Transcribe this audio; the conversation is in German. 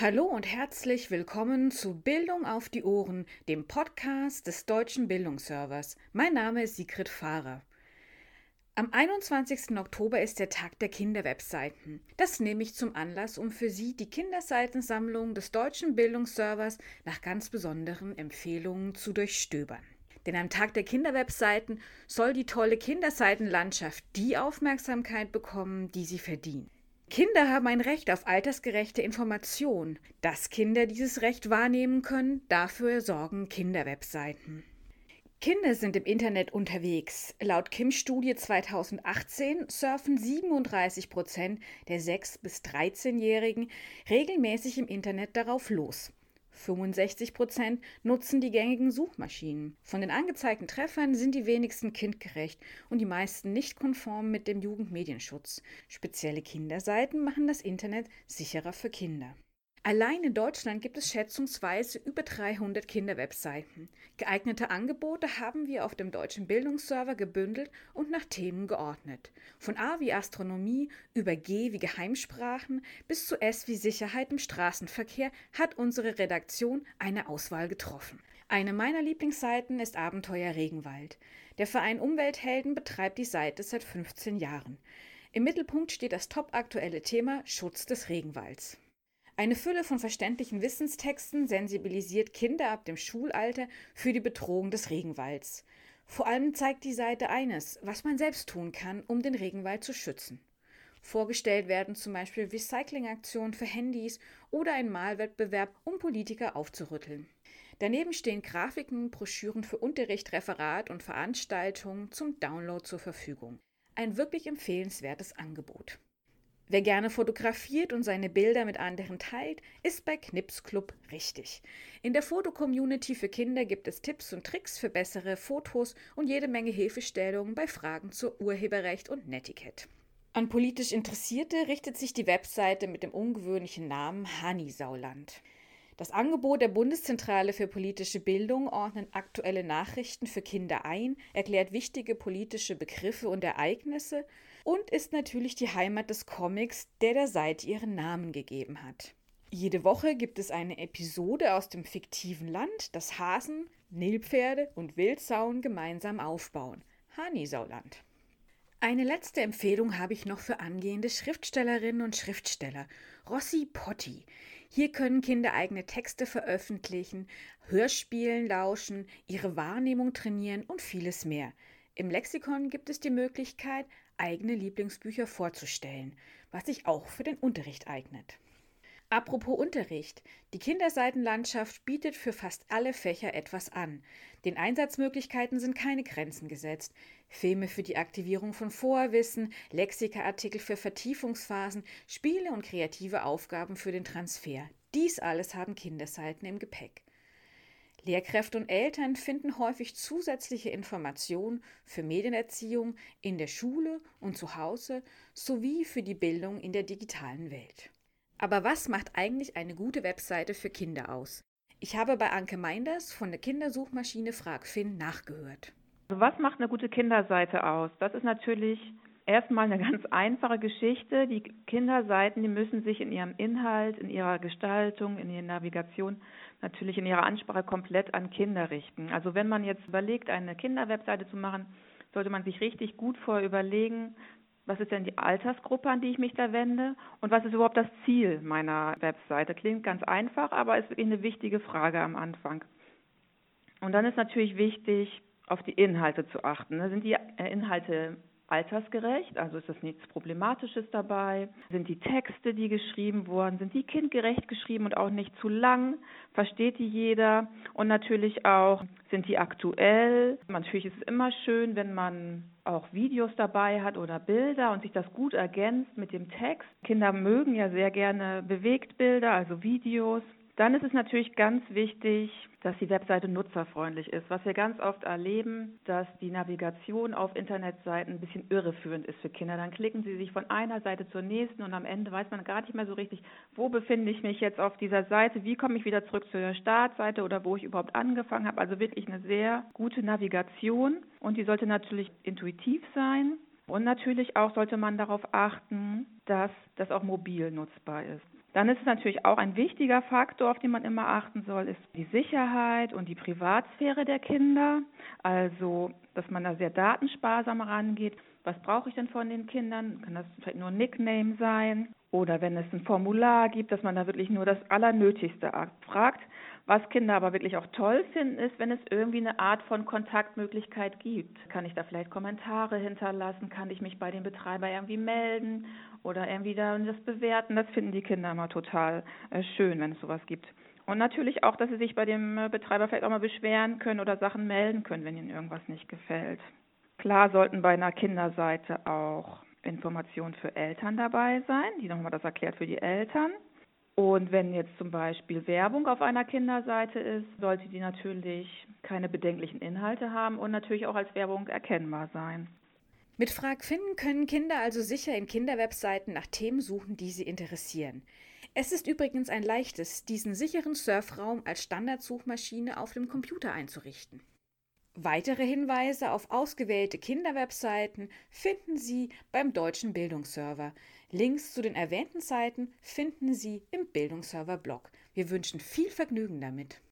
Hallo und herzlich willkommen zu Bildung auf die Ohren, dem Podcast des Deutschen Bildungsservers. Mein Name ist Sigrid Fahrer. Am 21. Oktober ist der Tag der Kinderwebseiten. Das nehme ich zum Anlass, um für Sie die Kinderseitensammlung des Deutschen Bildungsservers nach ganz besonderen Empfehlungen zu durchstöbern. Denn am Tag der Kinderwebseiten soll die tolle Kinderseitenlandschaft die Aufmerksamkeit bekommen, die sie verdient. Kinder haben ein Recht auf altersgerechte Information. Dass Kinder dieses Recht wahrnehmen können, dafür sorgen Kinderwebseiten. Kinder sind im Internet unterwegs. Laut Kims Studie 2018 surfen 37 Prozent der 6- bis 13-Jährigen regelmäßig im Internet darauf los. 65 Prozent nutzen die gängigen Suchmaschinen. Von den angezeigten Treffern sind die wenigsten kindgerecht und die meisten nicht konform mit dem Jugendmedienschutz. Spezielle Kinderseiten machen das Internet sicherer für Kinder. Allein in Deutschland gibt es schätzungsweise über 300 Kinderwebseiten. Geeignete Angebote haben wir auf dem deutschen Bildungsserver gebündelt und nach Themen geordnet. Von A wie Astronomie über G wie Geheimsprachen bis zu S wie Sicherheit im Straßenverkehr hat unsere Redaktion eine Auswahl getroffen. Eine meiner Lieblingsseiten ist Abenteuer Regenwald. Der Verein Umwelthelden betreibt die Seite seit 15 Jahren. Im Mittelpunkt steht das topaktuelle Thema Schutz des Regenwalds. Eine Fülle von verständlichen Wissenstexten sensibilisiert Kinder ab dem Schulalter für die Bedrohung des Regenwalds. Vor allem zeigt die Seite eines, was man selbst tun kann, um den Regenwald zu schützen. Vorgestellt werden zum Beispiel Recyclingaktionen für Handys oder ein Malwettbewerb, um Politiker aufzurütteln. Daneben stehen Grafiken, Broschüren für Unterricht, Referat und Veranstaltungen zum Download zur Verfügung. Ein wirklich empfehlenswertes Angebot. Wer gerne fotografiert und seine Bilder mit anderen teilt, ist bei Knips Club richtig. In der Fotocommunity für Kinder gibt es Tipps und Tricks für bessere Fotos und jede Menge Hilfestellungen bei Fragen zur Urheberrecht und Netiquette. An politisch Interessierte richtet sich die Webseite mit dem ungewöhnlichen Namen Hanisauland. Das Angebot der Bundeszentrale für politische Bildung ordnet aktuelle Nachrichten für Kinder ein, erklärt wichtige politische Begriffe und Ereignisse und ist natürlich die Heimat des Comics, der der Seite ihren Namen gegeben hat. Jede Woche gibt es eine Episode aus dem fiktiven Land, das Hasen, Nilpferde und Wildsauen gemeinsam aufbauen. Hanisauland. Eine letzte Empfehlung habe ich noch für angehende Schriftstellerinnen und Schriftsteller. Rossi Potti. Hier können Kinder eigene Texte veröffentlichen, Hörspielen lauschen, ihre Wahrnehmung trainieren und vieles mehr. Im Lexikon gibt es die Möglichkeit, eigene Lieblingsbücher vorzustellen, was sich auch für den Unterricht eignet. Apropos Unterricht. Die Kinderseitenlandschaft bietet für fast alle Fächer etwas an. Den Einsatzmöglichkeiten sind keine Grenzen gesetzt. Filme für die Aktivierung von Vorwissen, Lexikaartikel für Vertiefungsphasen, Spiele und kreative Aufgaben für den Transfer. Dies alles haben Kinderseiten im Gepäck. Lehrkräfte und Eltern finden häufig zusätzliche Informationen für Medienerziehung in der Schule und zu Hause sowie für die Bildung in der digitalen Welt. Aber was macht eigentlich eine gute Webseite für Kinder aus? Ich habe bei Anke Meinders von der Kindersuchmaschine FragFin nachgehört. Was macht eine gute Kinderseite aus? Das ist natürlich erstmal eine ganz einfache Geschichte. Die Kinderseiten, die müssen sich in ihrem Inhalt, in ihrer Gestaltung, in ihrer Navigation natürlich in ihrer Ansprache komplett an Kinder richten. Also wenn man jetzt überlegt, eine Kinderwebseite zu machen, sollte man sich richtig gut vorher überlegen, was ist denn die Altersgruppe, an die ich mich da wende und was ist überhaupt das Ziel meiner Webseite. Klingt ganz einfach, aber ist wirklich eine wichtige Frage am Anfang. Und dann ist natürlich wichtig, auf die Inhalte zu achten. Sind die Inhalte altersgerecht, also ist das nichts Problematisches dabei? Sind die Texte, die geschrieben wurden, sind die kindgerecht geschrieben und auch nicht zu lang? Versteht die jeder? Und natürlich auch, sind die aktuell? Natürlich ist es immer schön, wenn man auch Videos dabei hat oder Bilder und sich das gut ergänzt mit dem Text. Kinder mögen ja sehr gerne Bewegtbilder, also Videos. Dann ist es natürlich ganz wichtig, dass die Webseite nutzerfreundlich ist. Was wir ganz oft erleben, dass die Navigation auf Internetseiten ein bisschen irreführend ist für Kinder. Dann klicken sie sich von einer Seite zur nächsten und am Ende weiß man gar nicht mehr so richtig, wo befinde ich mich jetzt auf dieser Seite, wie komme ich wieder zurück zu der Startseite oder wo ich überhaupt angefangen habe. Also wirklich eine sehr gute Navigation und die sollte natürlich intuitiv sein. Und natürlich auch sollte man darauf achten, dass das auch mobil nutzbar ist. Dann ist es natürlich auch ein wichtiger Faktor, auf den man immer achten soll, ist die Sicherheit und die Privatsphäre der Kinder. Also, dass man da sehr datensparsam rangeht. Was brauche ich denn von den Kindern? Kann das vielleicht nur ein Nickname sein? Oder wenn es ein Formular gibt, dass man da wirklich nur das Allernötigste fragt. Was Kinder aber wirklich auch toll finden, ist, wenn es irgendwie eine Art von Kontaktmöglichkeit gibt. Kann ich da vielleicht Kommentare hinterlassen? Kann ich mich bei dem Betreiber irgendwie melden oder irgendwie da das bewerten? Das finden die Kinder immer total äh, schön, wenn es sowas gibt. Und natürlich auch, dass sie sich bei dem äh, Betreiber vielleicht auch mal beschweren können oder Sachen melden können, wenn ihnen irgendwas nicht gefällt. Klar sollten bei einer Kinderseite auch Informationen für Eltern dabei sein, die nochmal das erklärt für die Eltern. Und wenn jetzt zum Beispiel Werbung auf einer Kinderseite ist, sollte die natürlich keine bedenklichen Inhalte haben und natürlich auch als Werbung erkennbar sein. Mit Frag finden können Kinder also sicher in Kinderwebseiten nach Themen suchen, die sie interessieren. Es ist übrigens ein leichtes, diesen sicheren Surfraum als Standardsuchmaschine auf dem Computer einzurichten. Weitere Hinweise auf ausgewählte Kinderwebseiten finden Sie beim Deutschen Bildungsserver. Links zu den erwähnten Seiten finden Sie im Bildungsserver-Blog. Wir wünschen viel Vergnügen damit.